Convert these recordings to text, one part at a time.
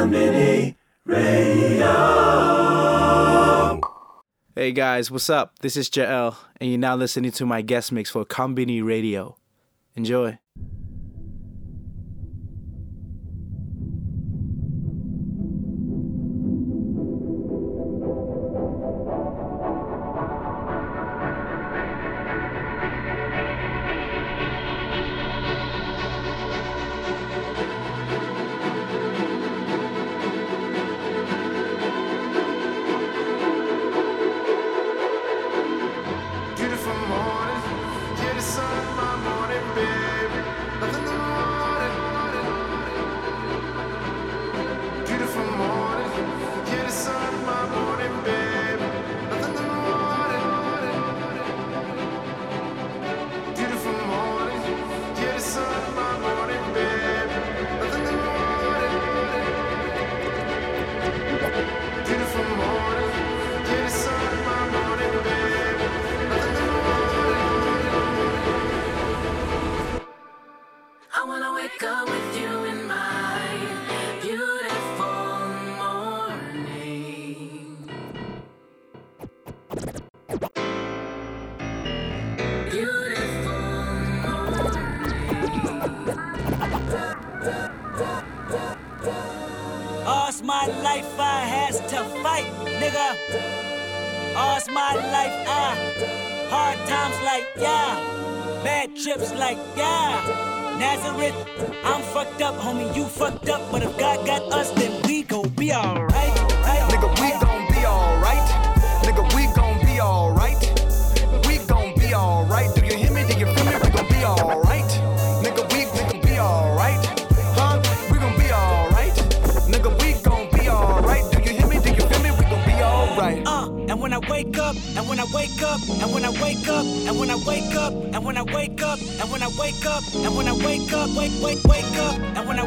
Radio. Hey guys, what's up? This is Jael, and you're now listening to my guest mix for Konbini Radio. Enjoy. Chips like yeah. Nazareth, I'm fucked up, homie, you fucked up. But if God got us, then we gon' be alright. Right, Nigga, we gon' when I wake up, and when I wake up, and when I wake up, and when I wake up, and when I wake up, and when I wake up, wake, wake, wake up, and when I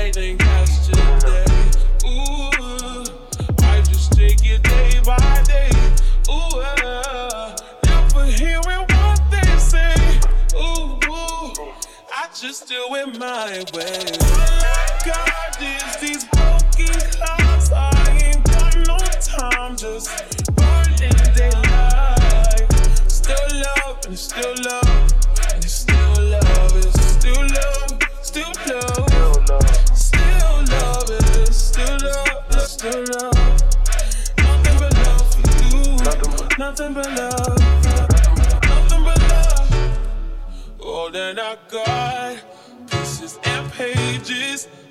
they think yesterday. Ooh, I just take it day by day. Ooh, uh, never hearing what they say. Ooh, I just do it my way. God is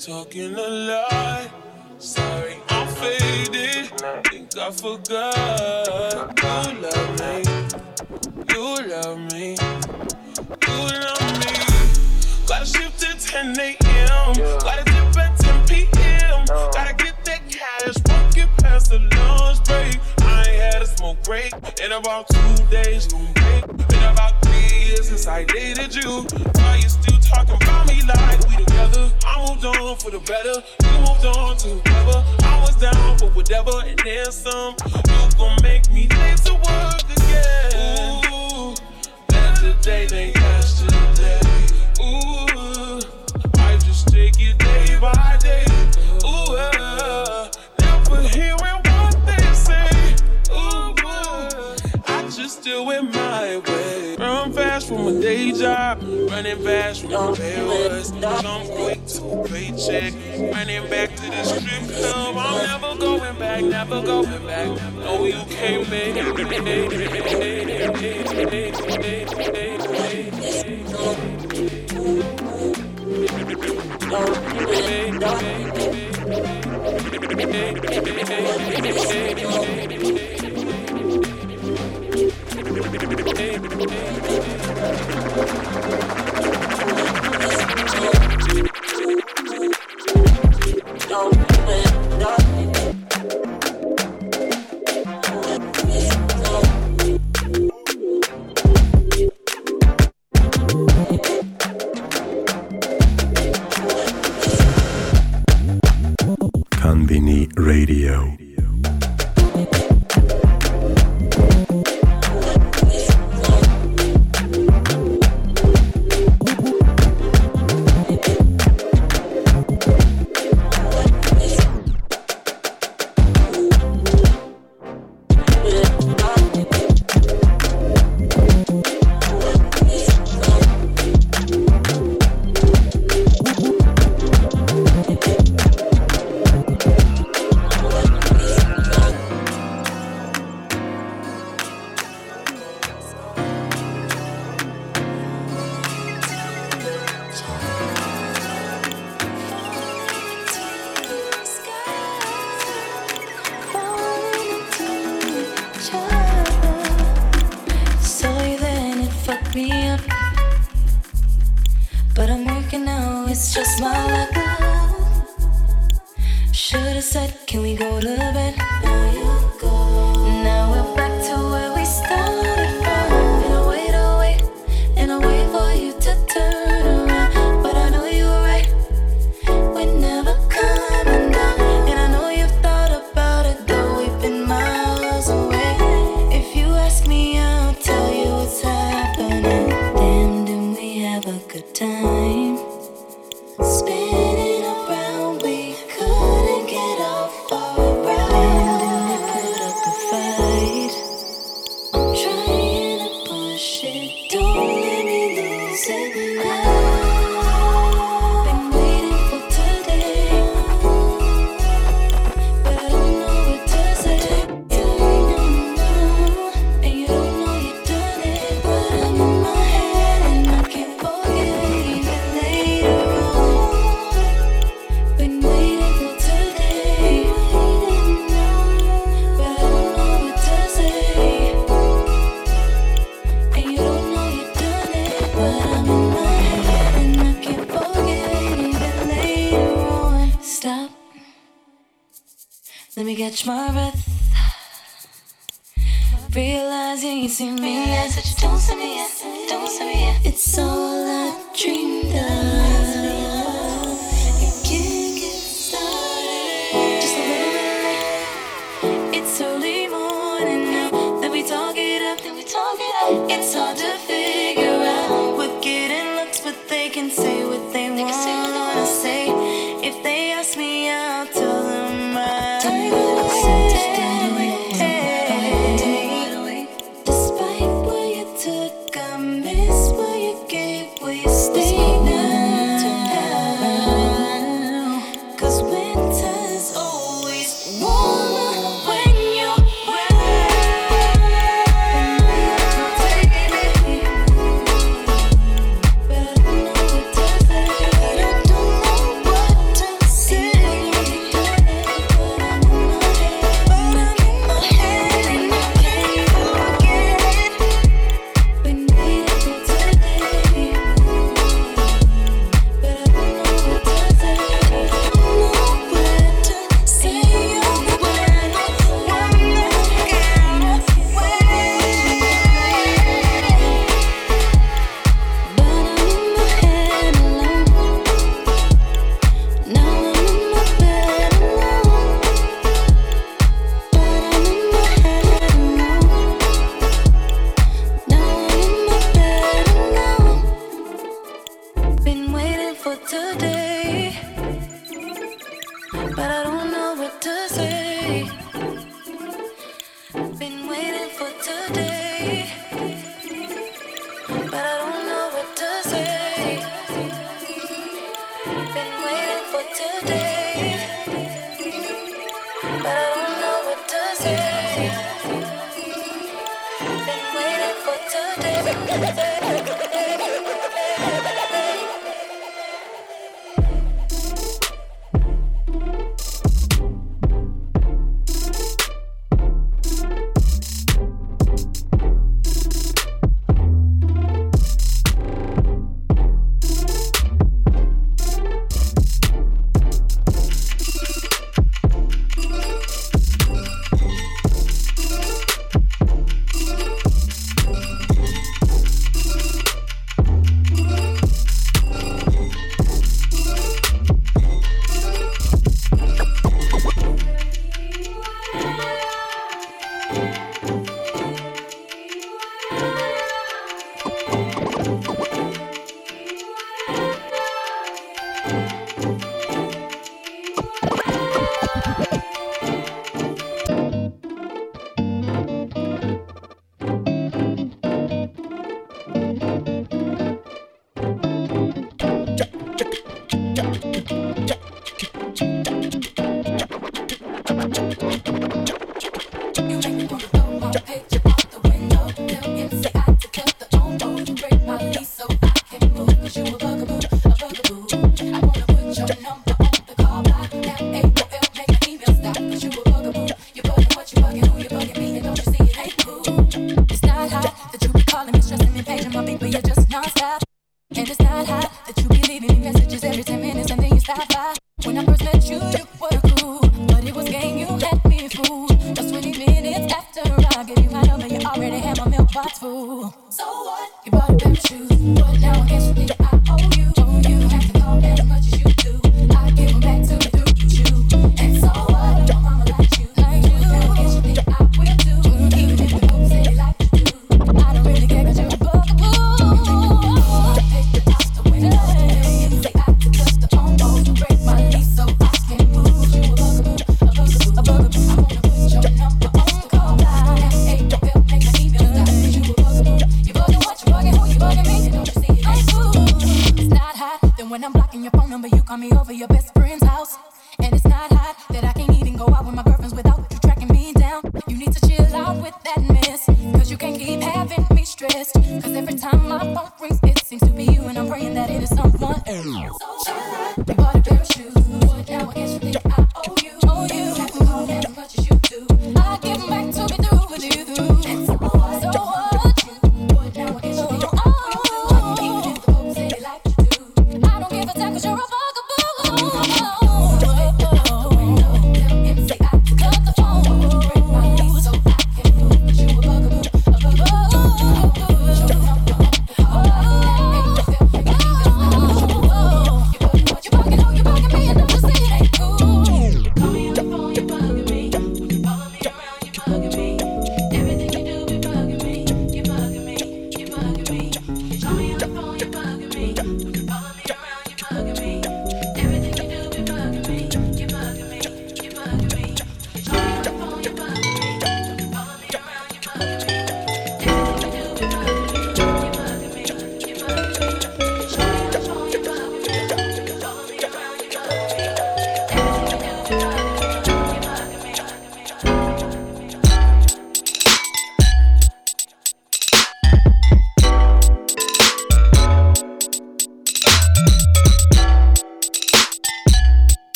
talking a lot. Sorry, I'm faded. Think I forgot. You love me. You love me. You love me. Gotta shift at 10 a.m. Gotta dip at 10 p.m. Gotta get that cash, won't get past the lunch break. I ain't had a smoke break in about two days. Gonna break. Been about years since I dated you. Why you still talking about me like we together? I moved on for the better. You moved on to whoever. I was down for whatever, and then some. You gon' make me late to work again. Ooh, better today than yesterday. Ooh, I just take it day by day. Ooh, uh, never hearing what they say. Ooh, I just do it my way. From a day job, running fast from the was. Jump quick to paycheck, running back to the strip club. I'm never going back, never going back. No, you can't make Conbini my. Been waiting for today,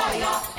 fire.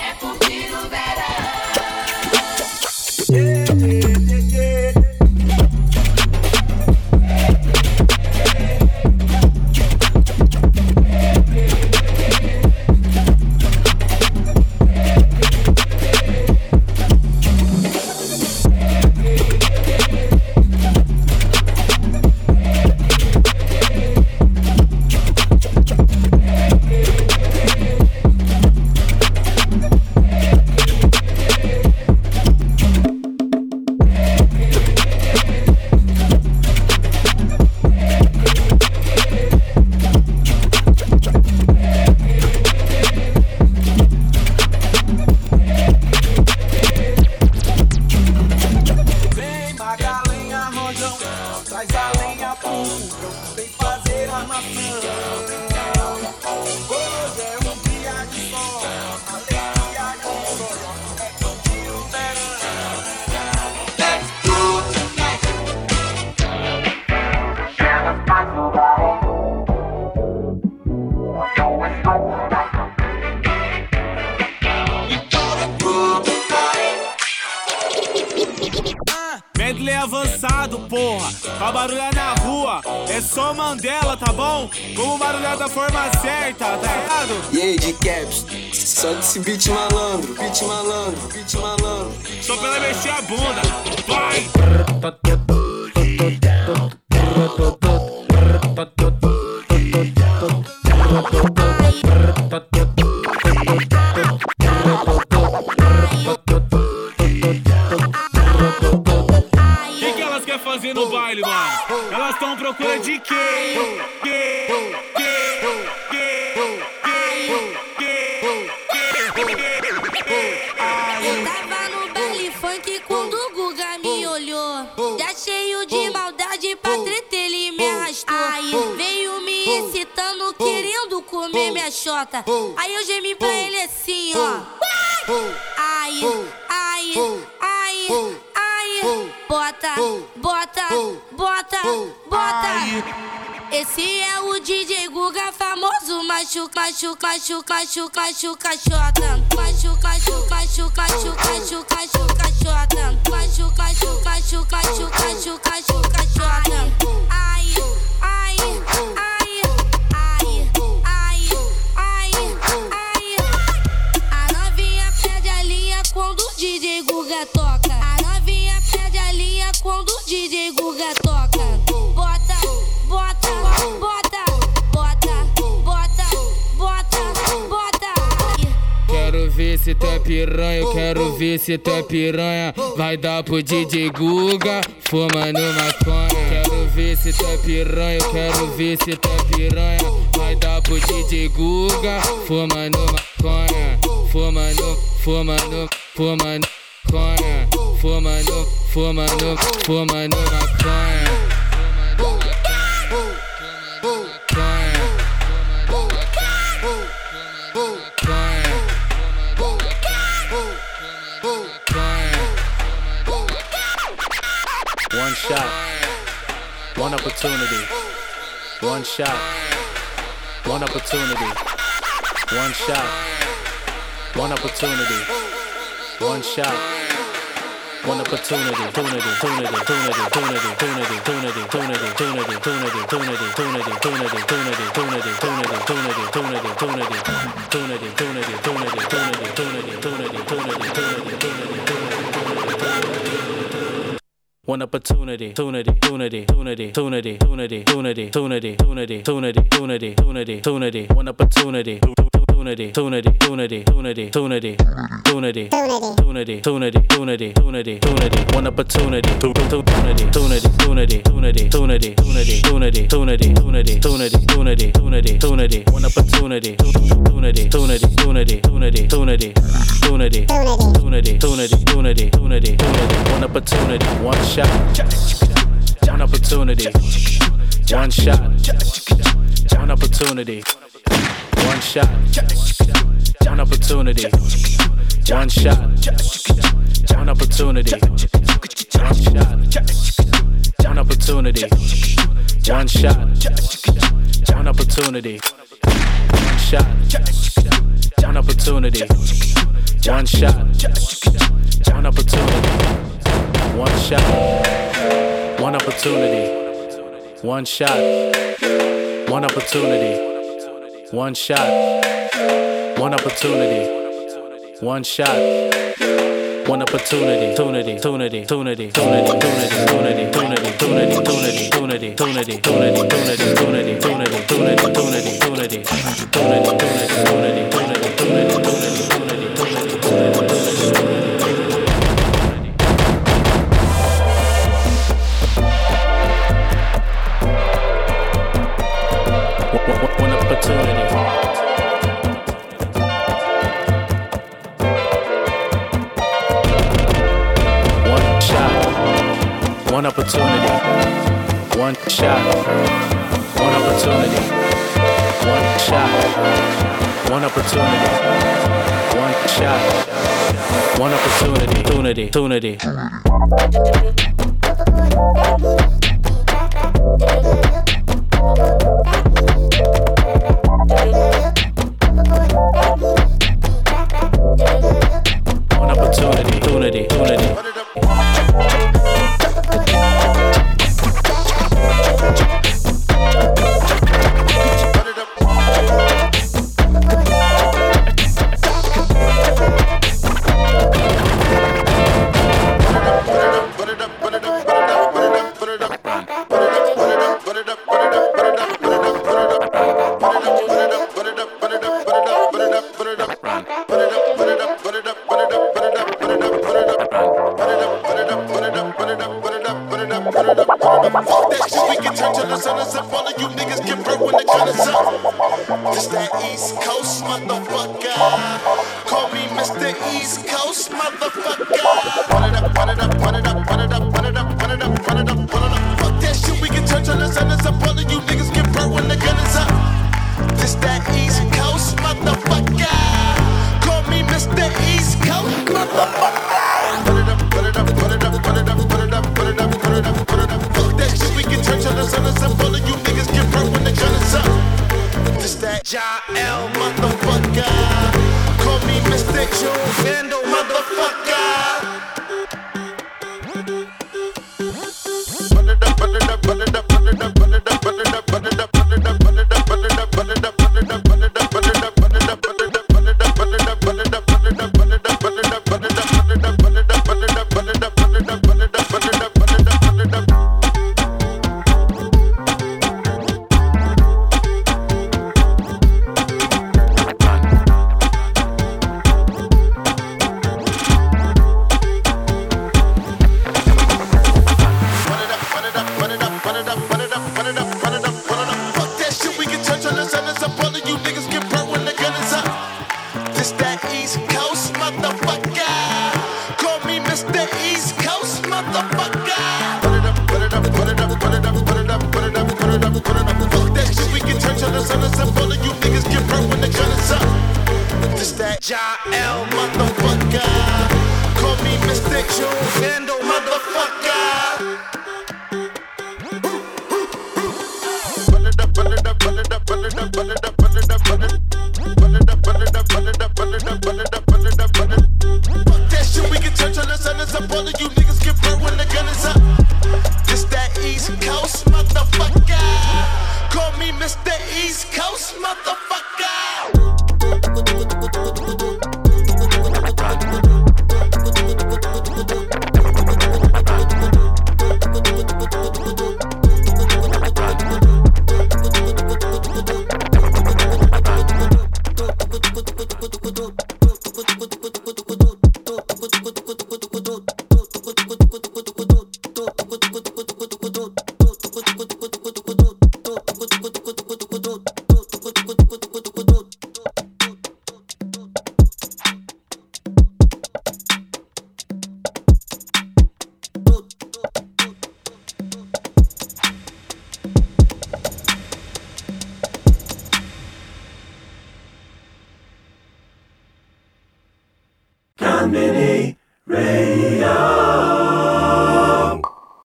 Pra barulhar na rua. É só Mandela, tá bom? Vamos barulhar da forma certa, tá ligado? E aí, de caps, só desse beat malandro, beat malandro, beat malandro. Só pela mexer a bunda. Vai! Já cheio de maldade pra treta, ele me arrastou. Aí veio me excitando, querendo comer minha chota. Aí eu gemi pra ele assim, ó. Ai, ai, ai, ai. Bota, bota, bota, bota. Esse é o DJ Guga famoso, machuca, machuca, machuca, machuca, machuca, chota. Machuca, machuca, machuca, machuca, machuca, machuca, chota. Machuca, machuca, machuca, machuca, machuca, machuca, se tu é piranha, eu quero ver se tu é piranha. Vai dar pro DJ Guga, fumando maconha. Quero ver se tu é piranha, eu quero ver se tu é piranha. Vai dar pro DJ Guga, fumando maconha. Fumando, fumando, fumando maconha. Fumando, fumando, fumando maconha. One opportunity. One shot, one opportunity. One shot, one opportunity. One shot, one opportunity. Tunity, tunity, tunity, tunity, tunity, tunity, tunity, tunity, tunity, tunity, tunity, tunity, tunity, tunity, tunity, tunity, tunity, tunity, tunity, tunity, tunity, tunity, tunity, tunity, tunity, tunity, tunity, one opportunity, tunity, tunity, tunity, tunity, tunity, tunity, tunity, tunity, tunity, tunity, tunity, tunity, one opportunity, tunity, tunity, tunity, tunity, tunity, tunity, tunity, tunity, tunity, tunity, tunity, one opportunity, tunity, tunity, tunity, tunity, tunity, tunity, tunity, tunity, tunity, tunity, tunity, tunity, tunity, one opportunity, tunity, tunity, tunity, tunity, tunity, tunity, tunity, tunity, one shot, one opportunity. One shot, one opportunity. One shot, one opportunity. One shot, one opportunity. One shot, one opportunity. One shot, one opportunity. One shot, one opportunity. One shot, one opportunity. One shot, one opportunity. One shot, one opportunity. Tunity, tunity, tunity, tunity, tunity, tunity, tunity, tunity, tunity, tunity, tunity, tunity, tunity, tunity, tunity, tunity, tunity. opportunity.